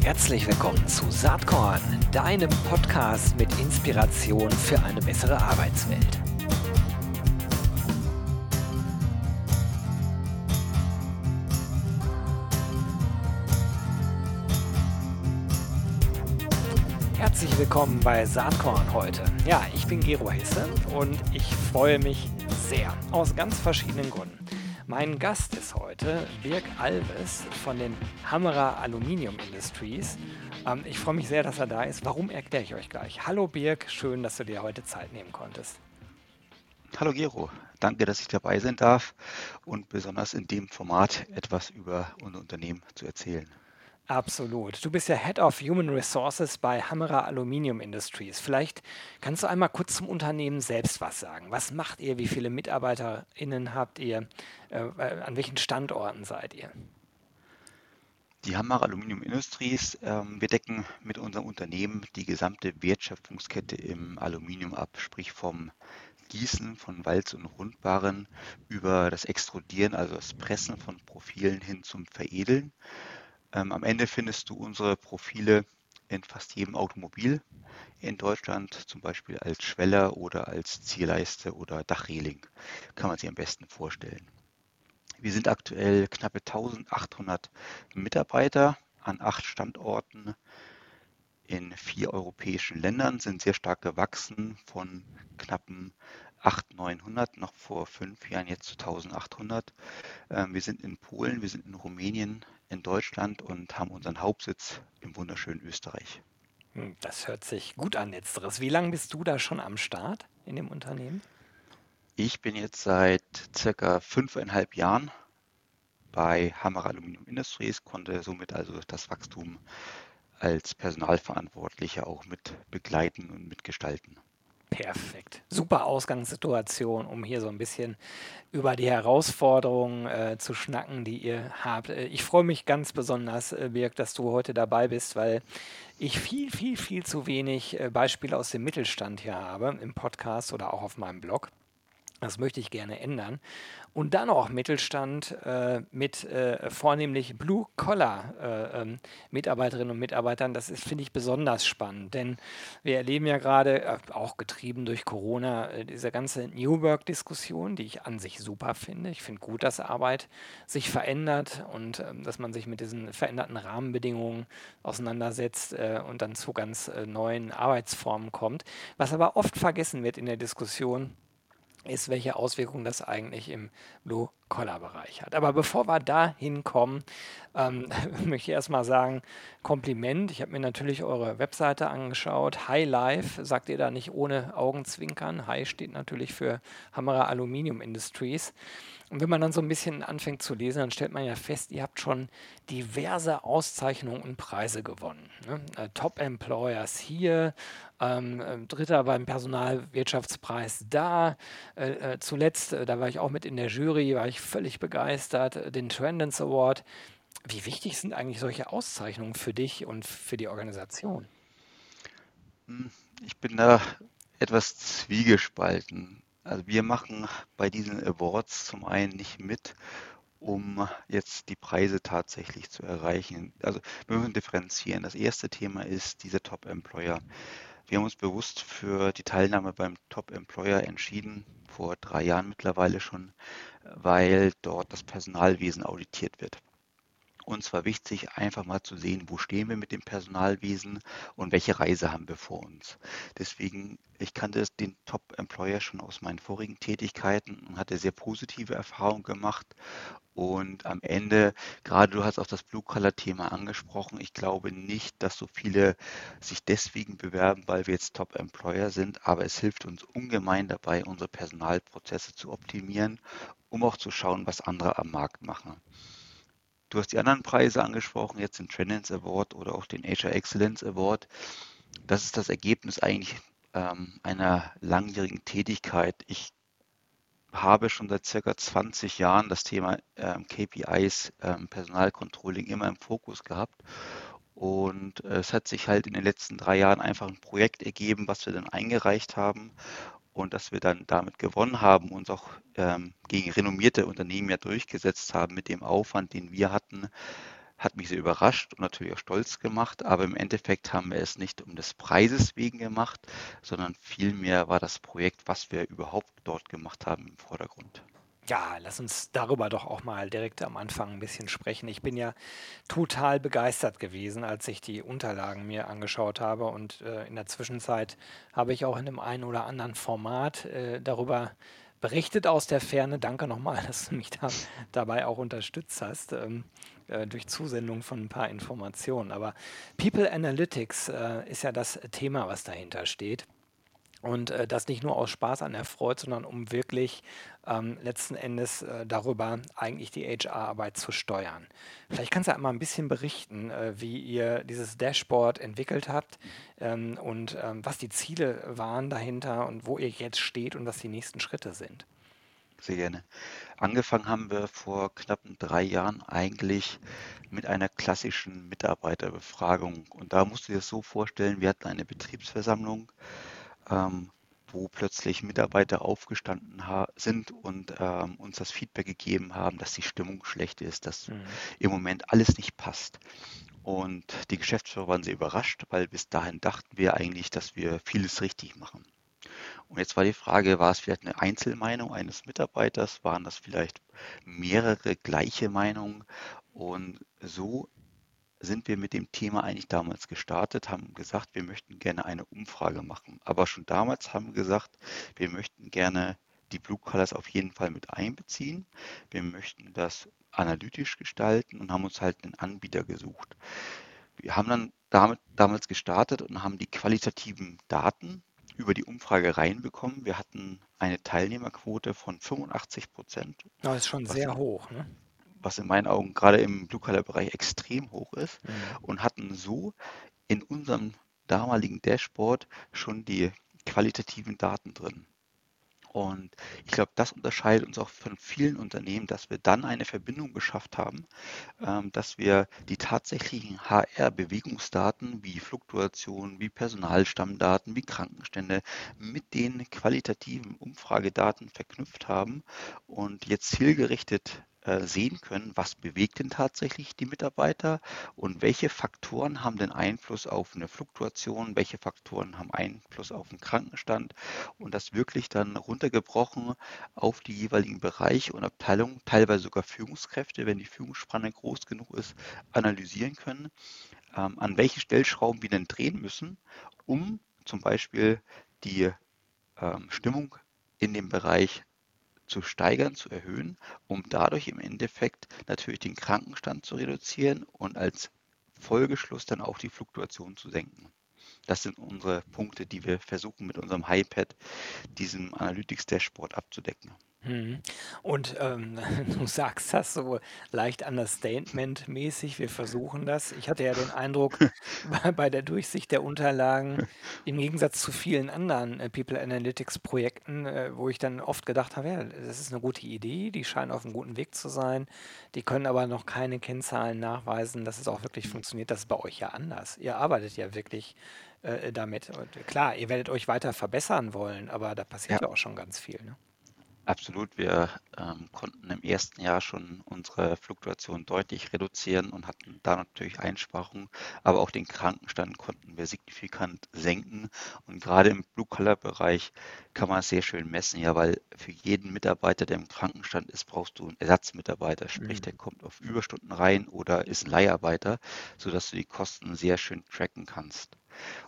Herzlich willkommen zu Saatkorn, deinem Podcast mit Inspiration für eine bessere Arbeitswelt. Herzlich willkommen bei Saatkorn heute. Ja, ich bin Gero Hesse und ich freue mich sehr aus ganz verschiedenen Gründen. Mein Gast ist heute Birg Alves von den Hammerer Aluminium Industries. Ähm, ich freue mich sehr, dass er da ist. Warum erkläre ich euch gleich. Hallo Birg, schön, dass du dir heute Zeit nehmen konntest. Hallo Gero, danke, dass ich dabei sein darf und besonders in dem Format etwas über unser Unternehmen zu erzählen. Absolut. Du bist ja Head of Human Resources bei Hammerer Aluminium Industries. Vielleicht kannst du einmal kurz zum Unternehmen selbst was sagen. Was macht ihr? Wie viele MitarbeiterInnen habt ihr? Äh, äh an welchen Standorten seid ihr? Die Hammerer Aluminium Industries, ähm, wir decken mit unserem Unternehmen die gesamte Wertschöpfungskette im Aluminium ab, sprich vom Gießen von Walz- und Rundbarren über das Extrudieren, also das Pressen von Profilen hin zum Veredeln. Ähm, am Ende findest du unsere Profile in fast jedem Automobil in Deutschland, zum Beispiel als Schweller oder als Zierleiste oder Dachreling. Kann man sich am besten vorstellen. Wir sind aktuell knappe 1800 Mitarbeiter an acht Standorten in vier europäischen Ländern, sind sehr stark gewachsen von knappen 800, 900 noch vor fünf Jahren, jetzt zu 1800. Ähm, wir sind in Polen, wir sind in Rumänien, in Deutschland und haben unseren Hauptsitz im wunderschönen Österreich. Hm, das hört sich gut an, letzteres. Wie lange bist du da schon am Start in dem Unternehmen? Ich bin jetzt seit circa fünfeinhalb Jahren bei Hammer Aluminium Industries, konnte somit also das Wachstum als Personalverantwortlicher auch mit begleiten und mitgestalten. Perfekt. Super Ausgangssituation, um hier so ein bisschen über die Herausforderungen äh, zu schnacken, die ihr habt. Äh, ich freue mich ganz besonders, äh, Birg, dass du heute dabei bist, weil ich viel, viel, viel zu wenig äh, Beispiele aus dem Mittelstand hier habe im Podcast oder auch auf meinem Blog. Das möchte ich gerne ändern. Und dann auch Mittelstand äh, mit äh, vornehmlich Blue-Collar-Mitarbeiterinnen äh, ähm, und Mitarbeitern. Das finde ich, besonders spannend, denn wir erleben ja gerade, äh, auch getrieben durch Corona, äh, diese ganze New Work-Diskussion, die ich an sich super finde. Ich finde gut, dass Arbeit sich verändert und ähm, dass man sich mit diesen veränderten Rahmenbedingungen auseinandersetzt äh, und dann zu ganz neuen Arbeitsformen kommt. Was aber oft vergessen wird in der Diskussion, ist, welche Auswirkungen das eigentlich im Blue-Collar-Bereich hat. Aber bevor wir da hinkommen, ähm, möchte ich erstmal sagen, Kompliment. Ich habe mir natürlich eure Webseite angeschaut. High Life, sagt ihr da nicht ohne Augenzwinkern. High steht natürlich für Hammerer Aluminium Industries. Und wenn man dann so ein bisschen anfängt zu lesen, dann stellt man ja fest, ihr habt schon diverse Auszeichnungen und Preise gewonnen. Ne? Äh, Top Employers hier, ähm, äh, Dritter beim Personalwirtschaftspreis da. Äh, äh, zuletzt, äh, da war ich auch mit in der Jury, war ich völlig begeistert, äh, den Trendens Award. Wie wichtig sind eigentlich solche Auszeichnungen für dich und für die Organisation? Hm, ich bin da etwas zwiegespalten. Also wir machen bei diesen Awards zum einen nicht mit, um jetzt die Preise tatsächlich zu erreichen. Also wir müssen differenzieren. Das erste Thema ist dieser Top Employer. Wir haben uns bewusst für die Teilnahme beim Top Employer entschieden, vor drei Jahren mittlerweile schon, weil dort das Personalwesen auditiert wird. Uns war wichtig, einfach mal zu sehen, wo stehen wir mit dem Personalwesen und welche Reise haben wir vor uns. Deswegen, ich kannte den Top-Employer schon aus meinen vorigen Tätigkeiten und hatte sehr positive Erfahrungen gemacht. Und am Ende, gerade du hast auch das Blue-Color-Thema angesprochen, ich glaube nicht, dass so viele sich deswegen bewerben, weil wir jetzt Top-Employer sind, aber es hilft uns ungemein dabei, unsere Personalprozesse zu optimieren, um auch zu schauen, was andere am Markt machen. Du hast die anderen Preise angesprochen, jetzt den Trendance Award oder auch den HR Excellence Award. Das ist das Ergebnis eigentlich ähm, einer langjährigen Tätigkeit. Ich habe schon seit circa 20 Jahren das Thema ähm, KPIs, ähm, Personalcontrolling immer im Fokus gehabt. Und äh, es hat sich halt in den letzten drei Jahren einfach ein Projekt ergeben, was wir dann eingereicht haben und dass wir dann damit gewonnen haben, uns auch ähm, gegen renommierte Unternehmen ja durchgesetzt haben mit dem Aufwand, den wir hatten, hat mich sehr überrascht und natürlich auch stolz gemacht, aber im Endeffekt haben wir es nicht um des Preises wegen gemacht, sondern vielmehr war das Projekt, was wir überhaupt dort gemacht haben, im Vordergrund. Ja, lass uns darüber doch auch mal direkt am Anfang ein bisschen sprechen. Ich bin ja total begeistert gewesen, als ich die Unterlagen mir angeschaut habe und äh, in der Zwischenzeit habe ich auch in dem einen oder anderen Format äh, darüber berichtet aus der Ferne. Danke nochmal, dass du mich da, dabei auch unterstützt hast, ähm, äh, durch Zusendung von ein paar Informationen. Aber People Analytics äh, ist ja das Thema, was dahinter steht. Und äh, das nicht nur aus Spaß an der Freude, sondern um wirklich ähm, letzten Endes äh, darüber eigentlich die HR-Arbeit zu steuern. Vielleicht kannst du einmal ein bisschen berichten, äh, wie ihr dieses Dashboard entwickelt habt ähm, und ähm, was die Ziele waren dahinter und wo ihr jetzt steht und was die nächsten Schritte sind. Sehr gerne. Angefangen haben wir vor knapp drei Jahren eigentlich mit einer klassischen Mitarbeiterbefragung. Und da musst du dir das so vorstellen, wir hatten eine Betriebsversammlung ähm, wo plötzlich Mitarbeiter aufgestanden sind und ähm, uns das Feedback gegeben haben, dass die Stimmung schlecht ist, dass mhm. im Moment alles nicht passt. Und die Geschäftsführer waren sehr überrascht, weil bis dahin dachten wir eigentlich, dass wir vieles richtig machen. Und jetzt war die Frage, war es vielleicht eine Einzelmeinung eines Mitarbeiters? Waren das vielleicht mehrere gleiche Meinungen? Und so sind wir mit dem Thema eigentlich damals gestartet, haben gesagt, wir möchten gerne eine Umfrage machen. Aber schon damals haben wir gesagt, wir möchten gerne die Blue Colors auf jeden Fall mit einbeziehen. Wir möchten das analytisch gestalten und haben uns halt einen Anbieter gesucht. Wir haben dann damit damals gestartet und haben die qualitativen Daten über die Umfrage reinbekommen. Wir hatten eine Teilnehmerquote von 85 Prozent. Das ist schon sehr hoch. Ne? Was in meinen Augen gerade im Blue-Color-Bereich extrem hoch ist mhm. und hatten so in unserem damaligen Dashboard schon die qualitativen Daten drin. Und ich glaube, das unterscheidet uns auch von vielen Unternehmen, dass wir dann eine Verbindung geschafft haben, ähm, dass wir die tatsächlichen HR-Bewegungsdaten wie Fluktuation, wie Personalstammdaten, wie Krankenstände mit den qualitativen Umfragedaten verknüpft haben und jetzt zielgerichtet äh, sehen können, was bewegt denn tatsächlich die Mitarbeiter und welche Faktoren haben den Einfluss auf eine Fluktuation, welche Faktoren haben Einfluss auf den Krankenstand und das wirklich dann runtergebrochen auf die jeweiligen Bereiche und Abteilungen, teilweise sogar Führungskräfte, wenn die Führungsspanne groß genug ist, analysieren können, ähm, an welchen Stellschrauben wir denn drehen müssen, um zum Beispiel die ähm, Stimmung in dem Bereich zu steigern, zu erhöhen, um dadurch im Endeffekt natürlich den Krankenstand zu reduzieren und als Folgeschluss dann auch die Fluktuation zu senken. Das sind unsere Punkte, die wir versuchen mit unserem HiPad, diesem Analytics Dashboard abzudecken. Mhm. Und ähm, du sagst das so leicht Understatement-mäßig, wir versuchen das. Ich hatte ja den Eindruck, bei, bei der Durchsicht der Unterlagen, im Gegensatz zu vielen anderen äh, People Analytics-Projekten, äh, wo ich dann oft gedacht habe, ja, das ist eine gute Idee, die scheinen auf einem guten Weg zu sein, die können aber noch keine Kennzahlen nachweisen, dass es auch wirklich funktioniert. Das ist bei euch ja anders. Ihr arbeitet ja wirklich äh, damit. Und klar, ihr werdet euch weiter verbessern wollen, aber da passiert ja, ja auch schon ganz viel. Ne? Absolut. Wir ähm, konnten im ersten Jahr schon unsere Fluktuation deutlich reduzieren und hatten da natürlich Einsparungen, aber auch den Krankenstand konnten wir signifikant senken. Und gerade im Blue-Color-Bereich kann man es sehr schön messen, ja, weil für jeden Mitarbeiter, der im Krankenstand ist, brauchst du einen Ersatzmitarbeiter, sprich, mhm. der kommt auf Überstunden rein oder ist ein Leiharbeiter, sodass du die Kosten sehr schön tracken kannst.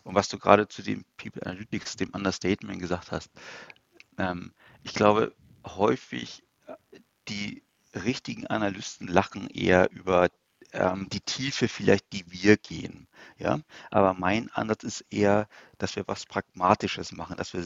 Und was du gerade zu dem People Analytics, dem Understatement gesagt hast, ähm, ich glaube, häufig äh, die richtigen Analysten lachen eher über ähm, die Tiefe vielleicht, die wir gehen. Ja, aber mein Ansatz ist eher, dass wir was Pragmatisches machen, dass wir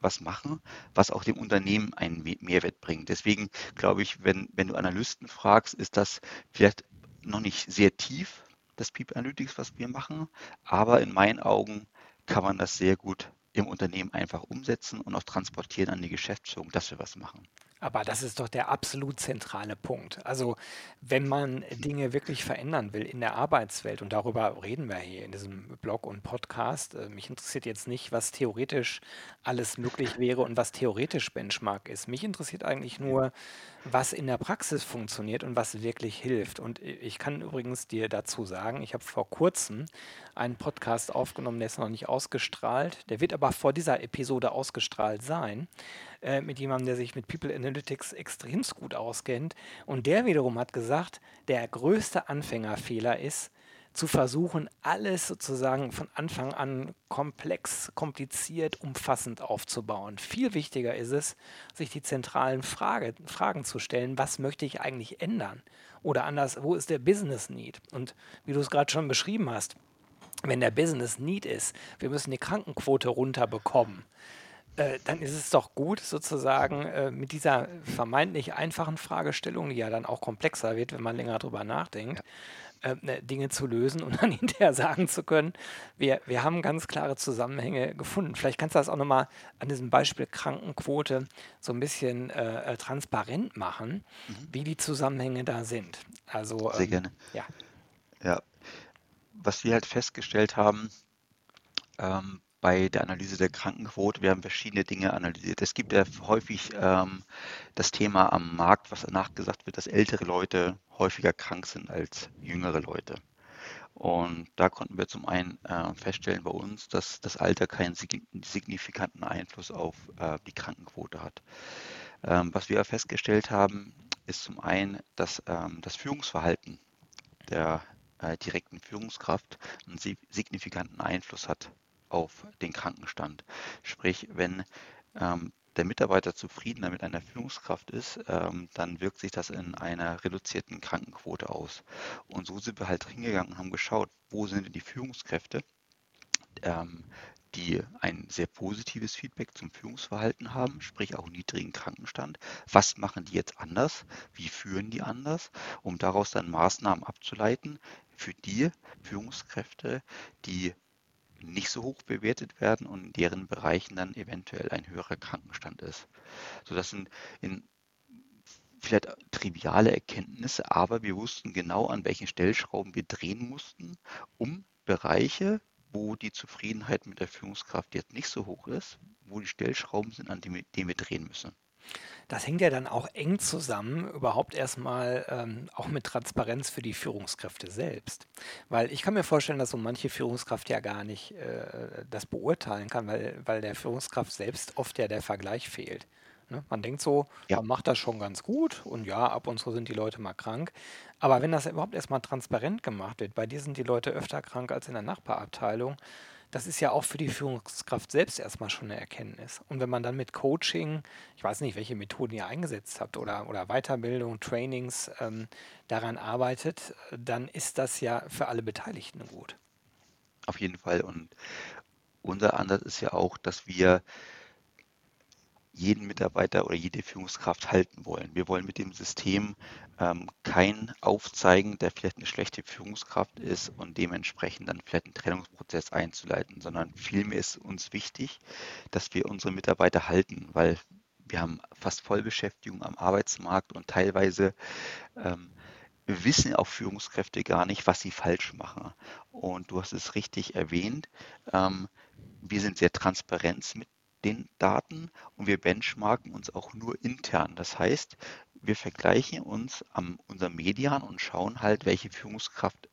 was machen, was auch dem Unternehmen einen Mehrwert bringt. Deswegen glaube ich, wenn, wenn du Analysten fragst, ist das vielleicht noch nicht sehr tief, das People Analytics, was wir machen, aber in meinen Augen kann man das sehr gut im Unternehmen einfach umsetzen und auch transportieren an die Geschäftsführung, dass wir was machen. Aber das ist doch der absolut zentrale Punkt. Also wenn man Dinge wirklich verändern will in der Arbeitswelt, und darüber reden wir hier in diesem Blog und Podcast, äh, mich interessiert jetzt nicht, was theoretisch alles möglich wäre und was theoretisch Benchmark ist. Mich interessiert eigentlich nur, was in der Praxis funktioniert und was wirklich hilft. Und ich kann übrigens dir dazu sagen, ich habe vor kurzem einen Podcast aufgenommen, der ist noch nicht ausgestrahlt. Der wird aber vor dieser Episode ausgestrahlt sein, äh, mit jemandem, der sich mit People Analytics extrem gut auskennt. Und der wiederum hat gesagt, der größte Anfängerfehler ist, zu versuchen, alles sozusagen von Anfang an komplex, kompliziert, umfassend aufzubauen. Viel wichtiger ist es, sich die zentralen Frage, Fragen zu stellen, was möchte ich eigentlich ändern? Oder anders, wo ist der Business Need? Und wie du es gerade schon beschrieben hast, wenn der Business Need ist, wir müssen die Krankenquote runterbekommen, äh, dann ist es doch gut, sozusagen äh, mit dieser vermeintlich einfachen Fragestellung, die ja dann auch komplexer wird, wenn man länger drüber nachdenkt, äh, ne, Dinge zu lösen und dann hinterher sagen zu können, wir, wir haben ganz klare Zusammenhänge gefunden. Vielleicht kannst du das auch nochmal an diesem Beispiel Krankenquote so ein bisschen äh, äh, transparent machen, mhm. wie die Zusammenhänge da sind. Also, Sehr ähm, gerne. Ja. ja. Was wir halt festgestellt haben, ähm, bei der Analyse der Krankenquote. Wir haben verschiedene Dinge analysiert. Es gibt ja häufig ähm, das Thema am Markt, was danach gesagt wird, dass ältere Leute häufiger krank sind als jüngere Leute. Und da konnten wir zum einen äh, feststellen bei uns, dass das Alter keinen signifikanten Einfluss auf äh, die Krankenquote hat. Ähm, was wir festgestellt haben, ist zum einen, dass ähm, das Führungsverhalten der äh, direkten Führungskraft einen signifikanten Einfluss hat auf den Krankenstand. Sprich, wenn ähm, der Mitarbeiter zufriedener mit einer Führungskraft ist, ähm, dann wirkt sich das in einer reduzierten Krankenquote aus. Und so sind wir halt hingegangen und haben geschaut, wo sind denn die Führungskräfte, ähm, die ein sehr positives Feedback zum Führungsverhalten haben, sprich auch niedrigen Krankenstand. Was machen die jetzt anders? Wie führen die anders? Um daraus dann Maßnahmen abzuleiten für die Führungskräfte, die nicht so hoch bewertet werden und in deren Bereichen dann eventuell ein höherer Krankenstand ist. So, das sind in vielleicht triviale Erkenntnisse, aber wir wussten genau, an welchen Stellschrauben wir drehen mussten, um Bereiche, wo die Zufriedenheit mit der Führungskraft jetzt nicht so hoch ist, wo die Stellschrauben sind, an denen wir drehen müssen. Das hängt ja dann auch eng zusammen, überhaupt erstmal ähm, auch mit Transparenz für die Führungskräfte selbst. Weil ich kann mir vorstellen, dass so manche Führungskraft ja gar nicht äh, das beurteilen kann, weil, weil der Führungskraft selbst oft ja der Vergleich fehlt. Ne? Man denkt so, Ja. man macht das schon ganz gut und ja, ab und zu sind die Leute mal krank. Aber wenn das überhaupt erstmal transparent gemacht wird, bei dir sind die Leute öfter krank als in der Nachbarabteilung, das ist ja auch für die Führungskraft selbst erstmal schon eine Erkenntnis. Und wenn man dann mit Coaching, ich weiß nicht, welche Methoden ihr eingesetzt habt oder, oder Weiterbildung, Trainings ähm, daran arbeitet, dann ist das ja für alle Beteiligten gut. Auf jeden Fall. Und unser Ansatz ist ja auch, dass wir jeden Mitarbeiter oder jede Führungskraft halten wollen. Wir wollen mit dem System ähm, kein aufzeigen, der vielleicht eine schlechte Führungskraft ist und dementsprechend dann vielleicht einen Trennungsprozess einzuleiten, sondern vielmehr ist uns wichtig, dass wir unsere Mitarbeiter halten, weil wir haben fast Vollbeschäftigung am Arbeitsmarkt und teilweise ähm, wissen auch Führungskräfte gar nicht, was sie falsch machen. Und du hast es richtig erwähnt. Ähm, wir sind sehr transparent mit den Daten und wir benchmarken uns auch nur intern. Das heißt, wir vergleichen uns am unserem Median und schauen halt, welche Führungskraft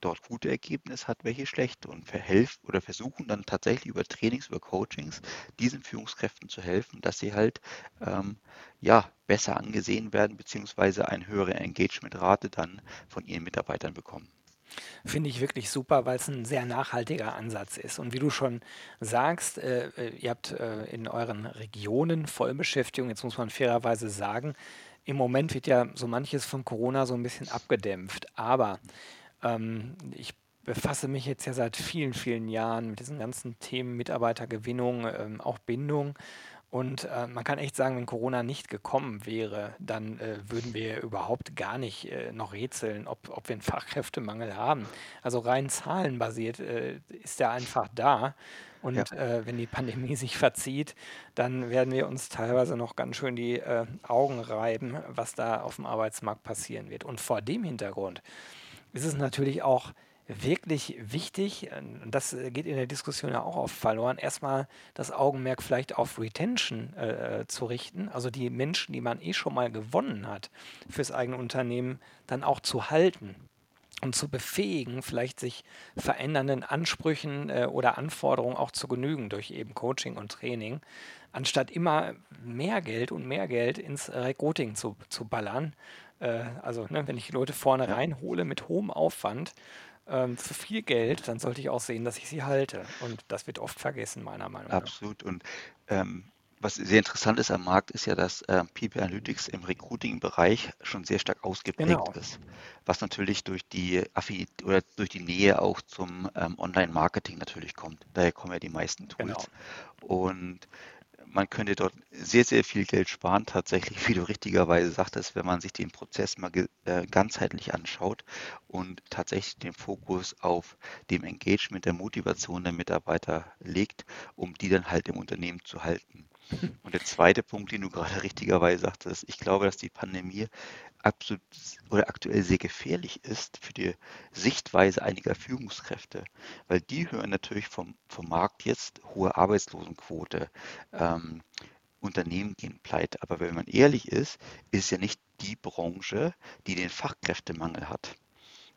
dort gute Ergebnisse hat, welche schlechte und verhelfen oder versuchen dann tatsächlich über Trainings, über Coachings diesen Führungskräften zu helfen, dass sie halt ähm, ja besser angesehen werden beziehungsweise eine höhere Engagementrate dann von ihren Mitarbeitern bekommen. Finde ich wirklich super, weil es ein sehr nachhaltiger Ansatz ist. Und wie du schon sagst, äh, äh, ihr habt äh, in euren Regionen Vollbeschäftigung. Jetzt muss man fairerweise sagen, im Moment wird ja so manches von Corona so ein bisschen abgedämpft. Aber ähm, ich befasse mich jetzt ja seit vielen, vielen Jahren mit diesen ganzen Themen Mitarbeitergewinnung, ähm, auch Bindung. Und äh, man kann echt sagen, wenn Corona nicht gekommen wäre, dann äh, würden wir überhaupt gar nicht äh, noch rätseln, ob, ob wir einen Fachkräftemangel haben. Also rein zahlenbasiert äh, ist der einfach da. Und Ja. äh, wenn die Pandemie sich verzieht, dann werden wir uns teilweise noch ganz schön die äh, Augen reiben, was da auf dem Arbeitsmarkt passieren wird. Und vor dem Hintergrund ist es natürlich auch wirklich wichtig, und das äh, geht in der Diskussion ja auch oft verloren, erstmal das Augenmerk vielleicht auf Retention äh, zu richten, also die Menschen, die man eh schon mal gewonnen hat, fürs eigene Unternehmen dann auch zu halten und zu befähigen, vielleicht sich verändernden Ansprüchen äh, oder Anforderungen auch zu genügen durch eben Coaching und Training, anstatt immer mehr Geld und mehr Geld ins Recruiting zu, zu ballern. Äh, also ne, wenn ich Leute vorne reinhole mit hohem Aufwand, ähm, für viel Geld, dann sollte ich auch sehen, dass ich sie halte. Und das wird oft vergessen, meiner Meinung nach. Absolut. Und ähm, was sehr interessant ist am Markt, ist ja, dass ähm, People Analytics im Recruiting-Bereich schon sehr stark ausgeprägt Genau. ist. Was natürlich durch die Affinität oder durch die Nähe auch zum ähm, Online-Marketing natürlich kommt. Daher kommen ja die meisten Genau. Tools. Und man könnte dort sehr, sehr viel Geld sparen, tatsächlich, wie du richtigerweise sagtest, wenn man sich den Prozess mal äh, ganzheitlich anschaut und tatsächlich den Fokus auf dem Engagement, der Motivation der Mitarbeiter legt, um die dann halt im Unternehmen zu halten. Und der zweite Punkt, den du gerade richtigerweise sagtest, ich glaube, dass die Pandemie absolut oder aktuell sehr gefährlich ist für die Sichtweise einiger Führungskräfte, weil die hören natürlich vom, vom Markt jetzt hohe Arbeitslosenquote, ähm, Unternehmen gehen pleite. Aber wenn man ehrlich ist, ist ja nicht die Branche, die den Fachkräftemangel hat.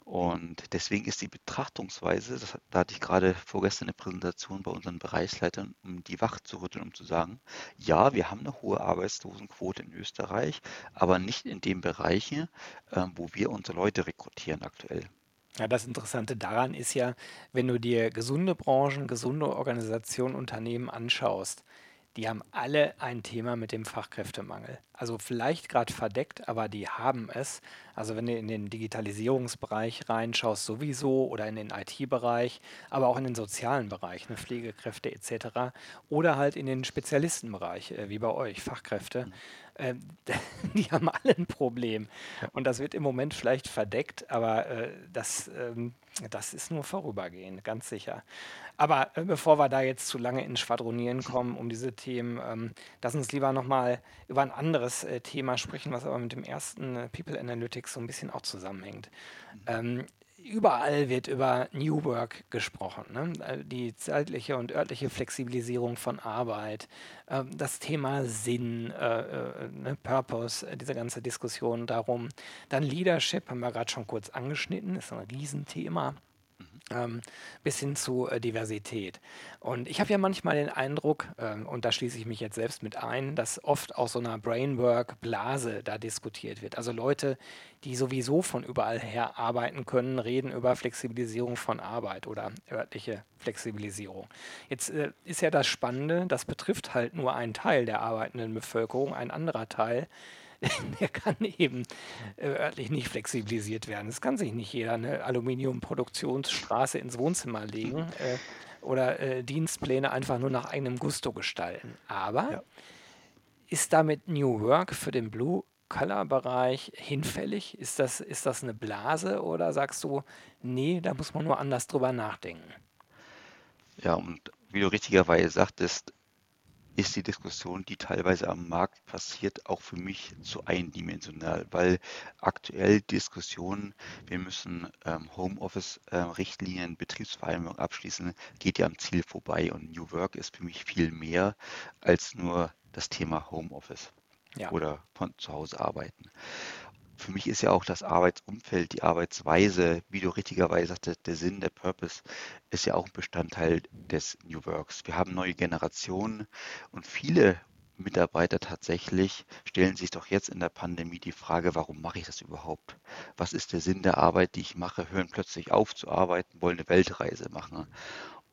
Und deswegen ist die Betrachtungsweise, das, da hatte ich gerade vorgestern eine Präsentation bei unseren Bereichsleitern, um die wach zu rütteln, um zu sagen, ja, wir haben eine hohe Arbeitslosenquote in Österreich, aber nicht in den Bereichen, ähm, wo wir unsere Leute rekrutieren aktuell. Ja, das Interessante daran ist ja, wenn du dir gesunde Branchen, gesunde Organisationen, Unternehmen anschaust, die haben alle ein Thema mit dem Fachkräftemangel. Also vielleicht gerade verdeckt, aber die haben es. Also wenn du in den Digitalisierungsbereich reinschaust, sowieso oder in den IT-Bereich, aber auch in den sozialen Bereich, ne, Pflegekräfte etc. Oder halt in den Spezialistenbereich, äh, wie bei euch, Fachkräfte. Ähm, die haben alle ein Problem. Und das wird im Moment vielleicht verdeckt, aber äh, das, ähm, das ist nur vorübergehend, ganz sicher. Aber äh, bevor wir da jetzt zu lange ins Schwadronieren kommen um diese Themen, ähm, lass uns lieber nochmal über ein anderes äh, Thema sprechen, was aber mit dem ersten äh, People Analytics so ein bisschen auch zusammenhängt. Ähm, überall wird über New Work gesprochen. Ne? Äh, Die zeitliche und örtliche Flexibilisierung von Arbeit, ähm, das Thema Sinn, äh, äh, ne, Purpose, äh, diese ganze Diskussion darum. Dann Leadership haben wir gerade schon kurz angeschnitten, ist ein Riesenthema ähm, bis hin zu äh, Diversität. Und ich habe ja manchmal den Eindruck, ähm, und da schließe ich mich jetzt selbst mit ein, dass oft aus so einer Brainwork-Blase da diskutiert wird. Also Leute, die sowieso von überall her arbeiten können, reden über Flexibilisierung von Arbeit oder örtliche Flexibilisierung. Jetzt äh, ist ja das Spannende, das betrifft halt nur einen Teil der arbeitenden Bevölkerung, ein anderer Teil der kann eben äh, örtlich nicht flexibilisiert werden. Es kann sich nicht jeder eine Aluminiumproduktionsstraße ins Wohnzimmer legen äh, oder äh, Dienstpläne einfach nur nach eigenem Gusto gestalten. Aber Ja. ist damit New Work für den Blue-Color-Bereich hinfällig? Ist das, ist das eine Blase oder sagst du, nee, da muss man nur anders drüber nachdenken? Ja, und wie du richtigerweise sagtest, ist die Diskussion, die teilweise am Markt passiert, auch für mich zu eindimensional, weil aktuell Diskussionen, wir müssen ähm, Homeoffice-Richtlinien, Betriebsvereinbarungen abschließen, geht ja am Ziel vorbei. Und New Work ist für mich viel mehr als nur das Thema Homeoffice Ja, oder von zu Hause arbeiten. Für mich ist ja auch das Arbeitsumfeld, die Arbeitsweise, wie du richtigerweise sagtest, der Sinn, der Purpose ist ja auch ein Bestandteil des New Works. Wir haben neue Generationen und viele Mitarbeiter tatsächlich stellen sich doch jetzt in der Pandemie die Frage, warum mache ich das überhaupt? Was ist der Sinn der Arbeit, die ich mache? Hören plötzlich auf zu arbeiten, wollen eine Weltreise machen.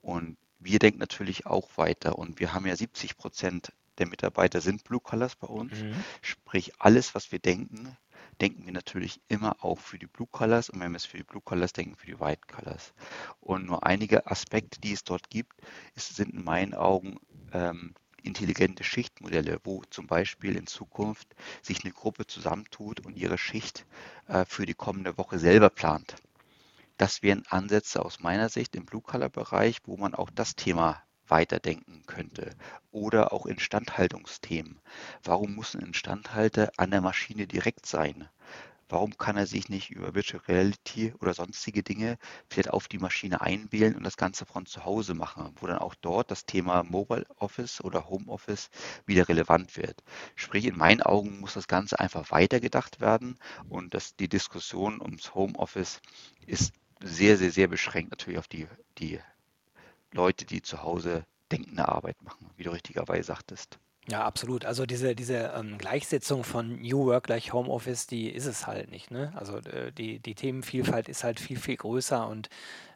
Und wir denken natürlich auch weiter. Und wir haben ja 70 Prozent der Mitarbeiter sind Blue Collars bei uns. mhm. Sprich, alles, was wir denken, denken wir natürlich immer auch für die Blue Colors und wenn wir es für die Blue Colors denken, für die White Colors. Und nur einige Aspekte, die es dort gibt, ist, sind in meinen Augen ähm, intelligente Schichtmodelle, wo zum Beispiel in Zukunft sich eine Gruppe zusammentut und ihre Schicht äh, für die kommende Woche selber plant. Das wären Ansätze aus meiner Sicht im Blue-Color-Bereich, wo man auch das Thema weiterdenken könnte. Oder auch Instandhaltungsthemen. Warum muss ein Instandhalter an der Maschine direkt sein? warum kann er sich nicht über Virtual Reality oder sonstige Dinge vielleicht auf die Maschine einwählen und das Ganze von zu Hause machen, wo dann auch dort das Thema Mobile Office oder Home Office wieder relevant wird. Sprich, in meinen Augen muss das Ganze einfach weitergedacht werden und dass die Diskussion ums Home Office ist sehr, sehr, sehr beschränkt natürlich auf die, die Leute, die zu Hause denkende Arbeit machen, wie du richtigerweise sagtest. Ja, absolut. Also diese, diese ähm, Gleichsetzung von New Work gleich Homeoffice, die ist es halt nicht. Ne? Also äh, die, die Themenvielfalt ist halt viel, viel größer und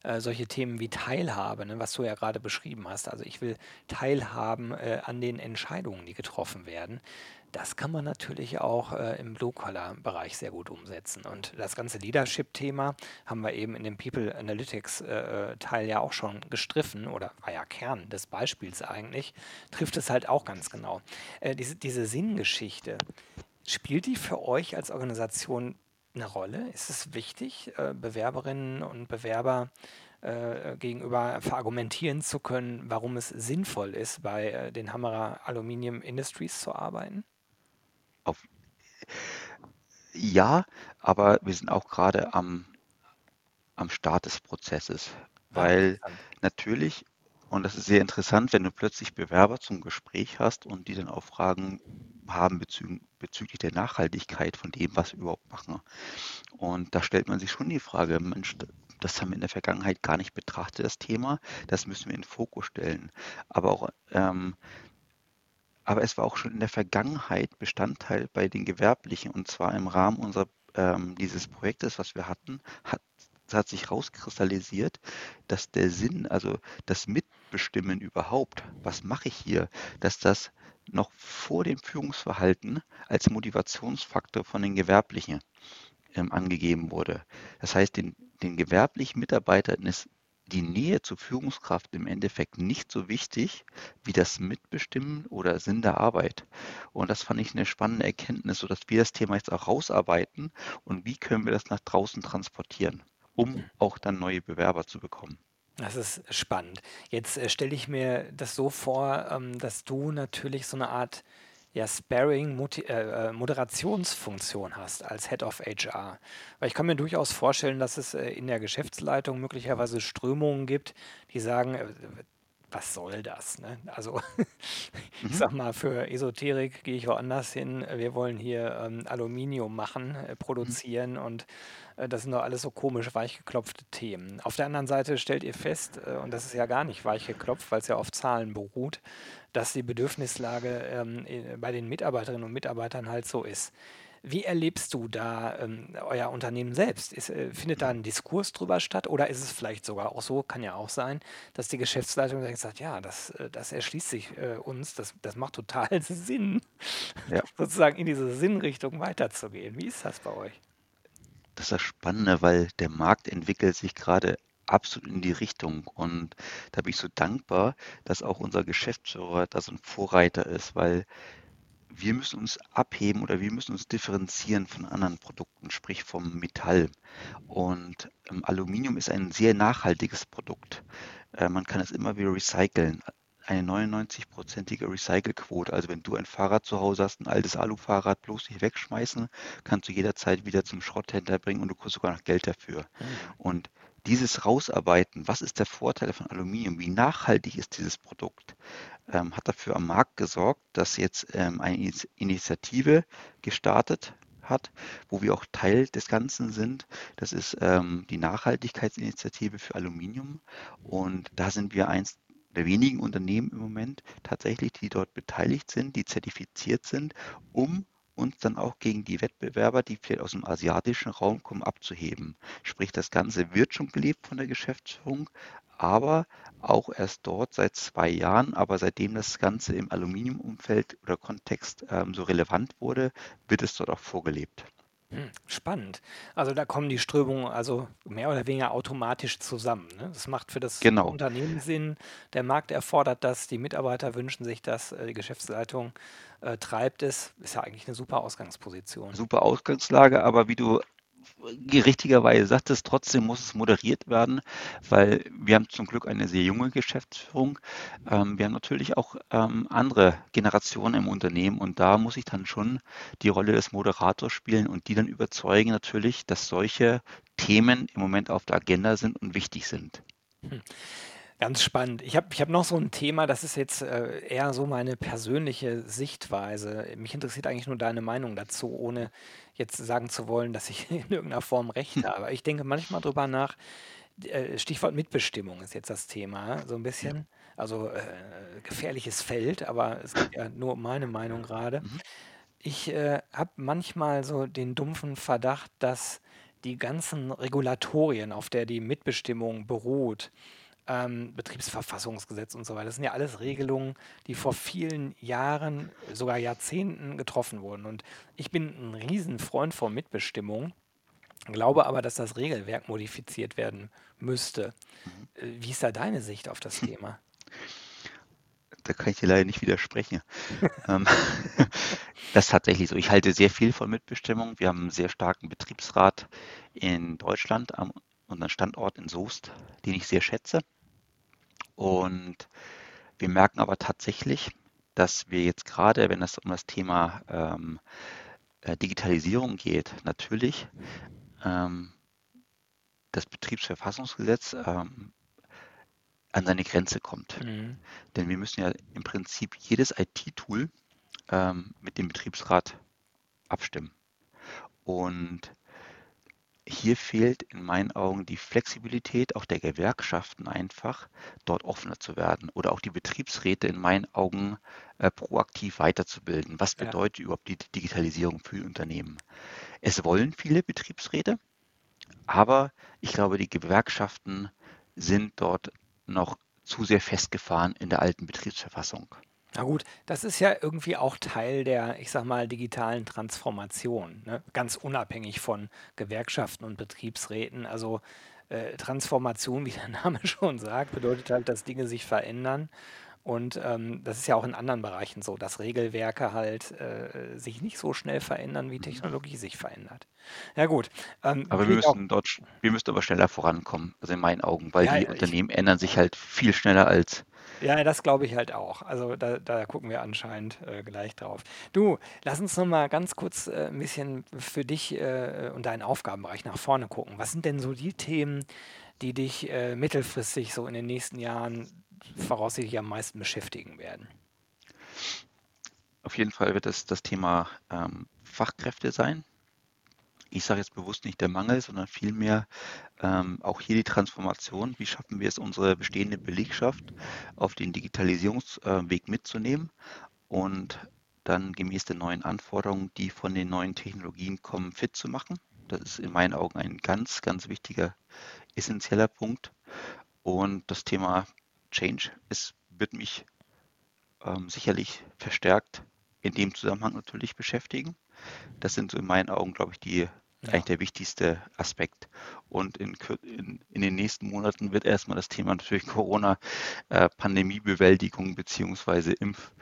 äh, solche Themen wie Teilhabe, ne, was du ja gerade beschrieben hast. Also ich will teilhaben äh, an den Entscheidungen, die getroffen werden. Das kann man natürlich auch äh, im Blue-Collar-Bereich sehr gut umsetzen. Und das ganze Leadership-Thema haben wir eben in dem People Analytics-Teil äh, ja auch schon gestriffen oder war ja Kern des Beispiels eigentlich, trifft es halt auch ganz genau. Äh, diese, diese Sinngeschichte, spielt die für euch als Organisation eine Rolle? Ist es wichtig, äh, Bewerberinnen und Bewerber äh, gegenüber verargumentieren zu können, warum es sinnvoll ist, bei äh, den Hammerer Aluminium Industries zu arbeiten? Auf, ja, aber wir sind auch gerade am, am Start des Prozesses, weil natürlich, und das ist sehr interessant, wenn du plötzlich Bewerber zum Gespräch hast und die dann auch Fragen haben bezü bezüglich der Nachhaltigkeit von dem, was wir überhaupt machen. Und da stellt man sich schon die Frage, Mensch, das haben wir in der Vergangenheit gar nicht betrachtet, das Thema. Das müssen wir in den Fokus stellen. Aber auch ähm, aber es war auch schon in der Vergangenheit Bestandteil bei den Gewerblichen und zwar im Rahmen unserer, ähm, dieses Projektes, was wir hatten, hat, hat sich rauskristallisiert, dass der Sinn, also das Mitbestimmen überhaupt, was mache ich hier, dass das noch vor dem Führungsverhalten als Motivationsfaktor von den Gewerblichen ähm, angegeben wurde. Das heißt, den, den gewerblichen Mitarbeitern ist die Nähe zur Führungskraft im Endeffekt nicht so wichtig wie das Mitbestimmen oder Sinn der Arbeit. Und das fand ich eine spannende Erkenntnis, sodass wir das Thema jetzt auch rausarbeiten und wie können wir das nach draußen transportieren, um auch dann neue Bewerber zu bekommen. Das ist spannend. Jetzt äh, stelle ich mir das so vor, ähm, dass du natürlich so eine Art ja, Sparing äh, äh, Moderationsfunktion hast als Head of HR. Weil ich kann mir durchaus vorstellen, dass es äh, in der Geschäftsleitung möglicherweise Strömungen gibt, die sagen, äh, was soll das? Ne? Also ich mhm. sag mal, für Esoterik gehe ich woanders hin. Wir wollen hier ähm, Aluminium machen, äh, mhm. produzieren und äh, das sind doch alles so komisch weichgeklopfte Themen. Auf der anderen Seite stellt ihr fest, äh, und das ist ja gar nicht weichgeklopft, weil es ja auf Zahlen beruht, dass die Bedürfnislage ähm, bei den Mitarbeiterinnen und Mitarbeitern halt so ist. Wie erlebst du da ähm, euer Unternehmen selbst? Ist, äh, findet da ein Diskurs drüber statt oder ist es vielleicht sogar auch so, kann ja auch sein, dass die Geschäftsleitung sagt, ja, das, äh, das erschließt sich äh, uns, das, das macht total Sinn, ja. sozusagen in diese Sinnrichtung weiterzugehen. Wie ist das bei euch? Das ist das Spannende, weil der Markt entwickelt sich gerade absolut in die Richtung. Und da bin ich so dankbar, dass auch unser Geschäftsführer da so ein Vorreiter ist, weil wir müssen uns abheben oder wir müssen uns differenzieren von anderen Produkten, sprich vom Metall. Und ähm, Aluminium ist ein sehr nachhaltiges Produkt. Äh, man kann es immer wieder recyceln. Eine 99-prozentige Recycelquote. Also wenn du ein Fahrrad zu Hause hast, ein altes Alufahrrad, bloß nicht wegschmeißen, kannst du jederzeit wieder zum Schrotthändler bringen und du kriegst sogar noch Geld dafür. Mhm. Und dieses Rausarbeiten, was ist der Vorteil von Aluminium, wie nachhaltig ist dieses Produkt, ähm, hat dafür am Markt gesorgt, dass jetzt ähm, eine Initiative gestartet hat, wo wir auch Teil des Ganzen sind. Das ist ähm, die Nachhaltigkeitsinitiative für Aluminium. Und da sind wir eins der wenigen Unternehmen im Moment tatsächlich, die dort beteiligt sind, die zertifiziert sind, um uns dann auch gegen die Wettbewerber, die vielleicht aus dem asiatischen Raum kommen, abzuheben. Sprich, das Ganze wird schon gelebt von der Geschäftsführung, aber auch erst dort seit zwei Jahren. Aber seitdem das Ganze im Aluminiumumfeld oder Kontext ähm, so relevant wurde, wird es dort auch vorgelebt. Spannend. Also da kommen die Strömungen also mehr oder weniger automatisch zusammen. Ne? Das macht für das Genau. Unternehmen Sinn. Der Markt erfordert das, die Mitarbeiter wünschen sich das, äh, die Geschäftsleitung äh, treibt es. Ist ja eigentlich eine super Ausgangsposition. Super Ausgangslage, aber wie du richtigerweise sagtest, trotzdem muss es moderiert werden, weil wir haben zum Glück eine sehr junge Geschäftsführung. Ähm, wir haben natürlich auch ähm, andere Generationen im Unternehmen und da muss ich dann schon die Rolle des Moderators spielen und die dann überzeugen natürlich, dass solche Themen im Moment auf der Agenda sind und wichtig sind. Hm. Ganz spannend. Ich habe ich hab noch so ein Thema, das ist jetzt äh, eher so meine persönliche Sichtweise. Mich interessiert eigentlich nur deine Meinung dazu, ohne jetzt sagen zu wollen, dass ich in irgendeiner Form recht hm. habe. Ich denke manchmal drüber nach, äh, Stichwort Mitbestimmung ist jetzt das Thema, so ein bisschen. Also äh, gefährliches Feld, aber es geht ja nur um meine Meinung gerade. Mhm. Ich äh, habe manchmal so den dumpfen Verdacht, dass die ganzen Regulatorien, auf der die Mitbestimmung beruht, ähm, Betriebsverfassungsgesetz und so weiter. Das sind ja alles Regelungen, die vor vielen Jahren, sogar Jahrzehnten getroffen wurden. Und ich bin ein Riesenfreund von Mitbestimmung, glaube aber, dass das Regelwerk modifiziert werden müsste. Äh, wie ist da deine Sicht auf das Thema? Da kann ich dir leider nicht widersprechen. Ähm, das ist tatsächlich so. Ich halte sehr viel von Mitbestimmung. Wir haben einen sehr starken Betriebsrat in Deutschland am unseren Standort in Soest, den ich sehr schätze. Und wir merken aber tatsächlich, dass wir jetzt gerade, wenn es um das Thema ähm, äh, Digitalisierung geht, natürlich ähm, das Betriebsverfassungsgesetz ähm, an seine Grenze kommt. Mhm. Denn wir müssen ja im Prinzip jedes IT-Tool ähm, mit dem Betriebsrat abstimmen. Und hier fehlt in meinen Augen die Flexibilität auch der Gewerkschaften einfach, dort offener zu werden oder auch die Betriebsräte in meinen Augen äh, proaktiv weiterzubilden. Was Ja. bedeutet überhaupt die Digitalisierung für Unternehmen? Es wollen viele Betriebsräte, aber ich glaube, die Gewerkschaften sind dort noch zu sehr festgefahren in der alten Betriebsverfassung. Na gut, das ist ja irgendwie auch Teil der, ich sag mal, digitalen Transformation, ne? Ganz unabhängig von Gewerkschaften und Betriebsräten. Also äh, Transformation, wie der Name schon sagt, bedeutet halt, dass Dinge sich verändern. Und ähm, das ist ja auch in anderen Bereichen so, dass Regelwerke halt äh, sich nicht so schnell verändern, wie Technologie sich verändert. Ja gut. Ähm, aber wir müssen dort, wir müssen aber schneller vorankommen, also in meinen Augen, weil ja, die Unternehmen ändern sich halt viel schneller als ja, das glaube ich halt auch. Also da, da gucken wir anscheinend äh, gleich drauf. Du, lass uns noch mal ganz kurz äh, ein bisschen für dich äh, und deinen Aufgabenbereich nach vorne gucken. Was sind denn so die Themen, die dich äh, mittelfristig so in den nächsten Jahren voraussichtlich am meisten beschäftigen werden? Auf jeden Fall wird es das Thema ähm, Fachkräfte sein ich sage jetzt bewusst nicht der Mangel, sondern vielmehr ähm, auch hier die Transformation. Wie schaffen wir es, unsere bestehende Belegschaft auf den Digitalisierungsweg mitzunehmen und dann gemäß den neuen Anforderungen, die von den neuen Technologien kommen, fit zu machen. Das ist in meinen Augen ein ganz, ganz wichtiger, essentieller Punkt. Und das Thema Change ist, wird mich ähm, sicherlich verstärkt in dem Zusammenhang natürlich beschäftigen. Das sind so in meinen Augen, glaube ich, die ja. eigentlich der wichtigste Aspekt. Und in, in, in, den nächsten Monaten wird erstmal das Thema natürlich Corona-Pandemiebewältigung äh, beziehungsweise Impf,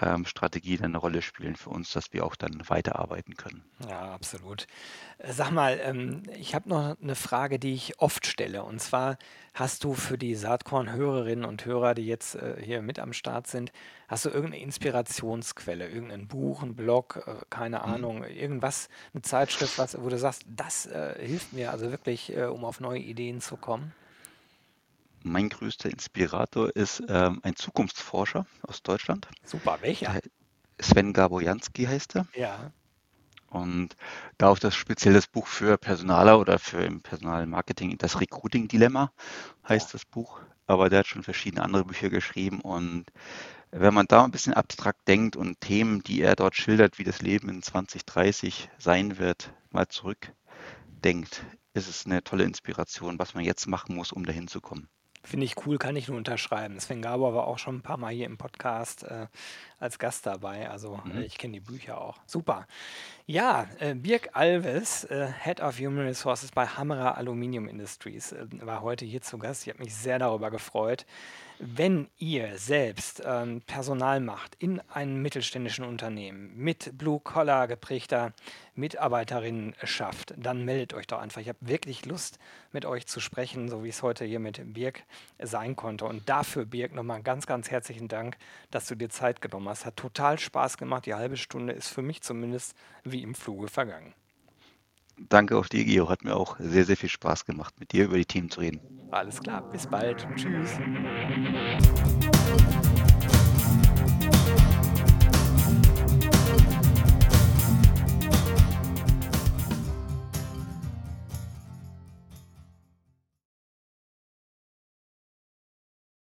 ähm, Strategie eine Rolle spielen für uns, dass wir auch dann weiterarbeiten können. Ja, absolut. Äh, sag mal, ähm, ich habe noch eine Frage, die ich oft stelle. Und zwar hast du für die Saatkorn-Hörerinnen und Hörer, die jetzt äh, hier mit am Start sind, hast du irgendeine Inspirationsquelle, irgendein Buch, ein Blog, äh, keine mhm. Ahnung, irgendwas, eine Zeitschrift, was, wo du sagst, das äh, hilft mir also wirklich, äh, um auf neue Ideen zu kommen? Mein größter Inspirator ist ähm, ein Zukunftsforscher aus Deutschland. Super, welcher? Sven Gabojanski heißt er. Ja. Und da auch das spezielle Buch für Personaler oder für im Personalmarketing, das Recruiting-Dilemma heißt ja. das Buch. Aber der hat schon verschiedene andere Bücher geschrieben. Und wenn man da ein bisschen abstrakt denkt und Themen, die er dort schildert, wie das Leben in 2030 sein wird, mal zurückdenkt, ist es eine tolle Inspiration, was man jetzt machen muss, um dahin zu kommen. Finde ich cool, kann ich nur unterschreiben. Sven Gabor war auch schon ein paar Mal hier im Podcast. Äh, als Gast dabei. Also äh, Mhm. ich kenne die Bücher auch. Super. Ja, äh, Birk Alves, äh, Head of Human Resources bei Hammerer Aluminium Industries, äh, war heute hier zu Gast. Ich habe mich sehr darüber gefreut. Wenn ihr selbst ähm, Personal macht in einem mittelständischen Unternehmen mit Blue-Collar geprägter Mitarbeiterinnen schafft, dann meldet euch doch einfach. Ich habe wirklich Lust, mit euch zu sprechen, so wie es heute hier mit Birk sein konnte. Und dafür, Birk, nochmal ganz, ganz herzlichen Dank, dass du dir Zeit genommen hast. Hat total Spaß gemacht. Die halbe Stunde ist für mich zumindest wie im Fluge vergangen. Danke auch dir, Geo. Hat mir auch sehr, sehr viel Spaß gemacht, mit dir über die Themen zu reden. Alles klar, bis bald. Tschüss.